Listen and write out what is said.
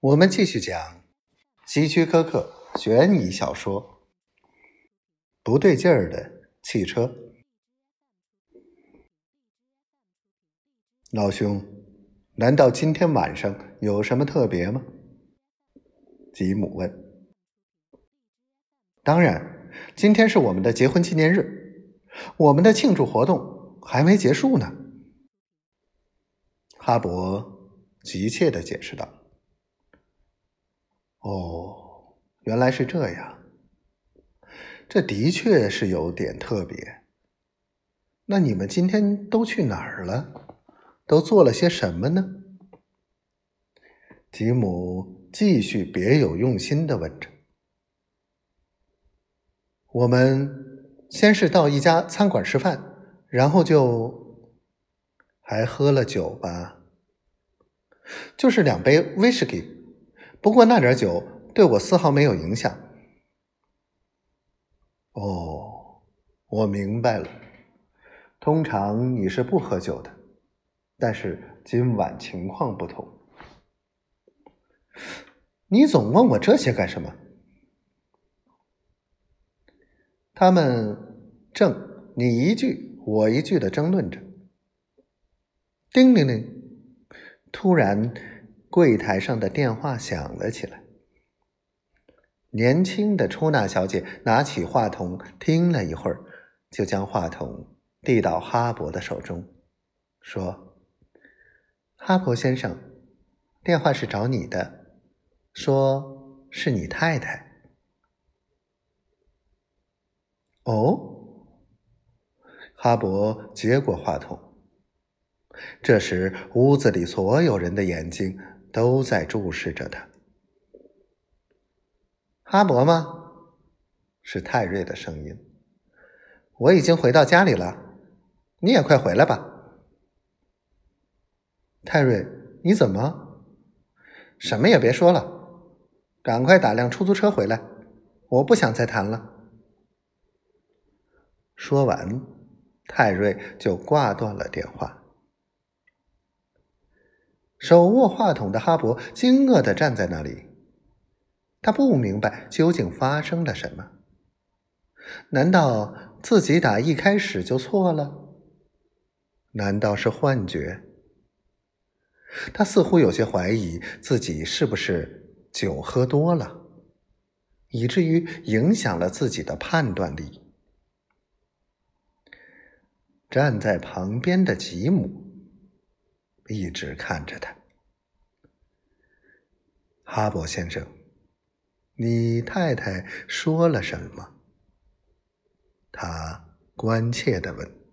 我们继续讲希区柯克悬疑小说《不对劲儿的汽车》。老兄，难道今天晚上有什么特别吗？吉姆问。当然，今天是我们的结婚纪念日，我们的庆祝活动还没结束呢。哈勃急切的解释道。哦，原来是这样。这的确是有点特别。那你们今天都去哪儿了？都做了些什么呢？吉姆继续别有用心的问着。我们先是到一家餐馆吃饭，然后就还喝了酒吧，就是两杯威士忌。不过那点酒对我丝毫没有影响。哦，我明白了。通常你是不喝酒的，但是今晚情况不同。你总问我这些干什么？他们正你一句我一句的争论着。叮铃铃，突然。柜台上的电话响了起来。年轻的出纳小姐拿起话筒听了一会儿，就将话筒递到哈勃的手中，说：“哈勃先生，电话是找你的，说是你太太。”哦，哈勃接过话筒。这时，屋子里所有人的眼睛。都在注视着他。哈勃吗？是泰瑞的声音。我已经回到家里了，你也快回来吧。泰瑞，你怎么？什么也别说了，赶快打辆出租车回来，我不想再谈了。说完，泰瑞就挂断了电话。手握话筒的哈勃惊愕的站在那里，他不明白究竟发生了什么。难道自己打一开始就错了？难道是幻觉？他似乎有些怀疑自己是不是酒喝多了，以至于影响了自己的判断力。站在旁边的吉姆。一直看着他，哈勃先生，你太太说了什么？他关切地问。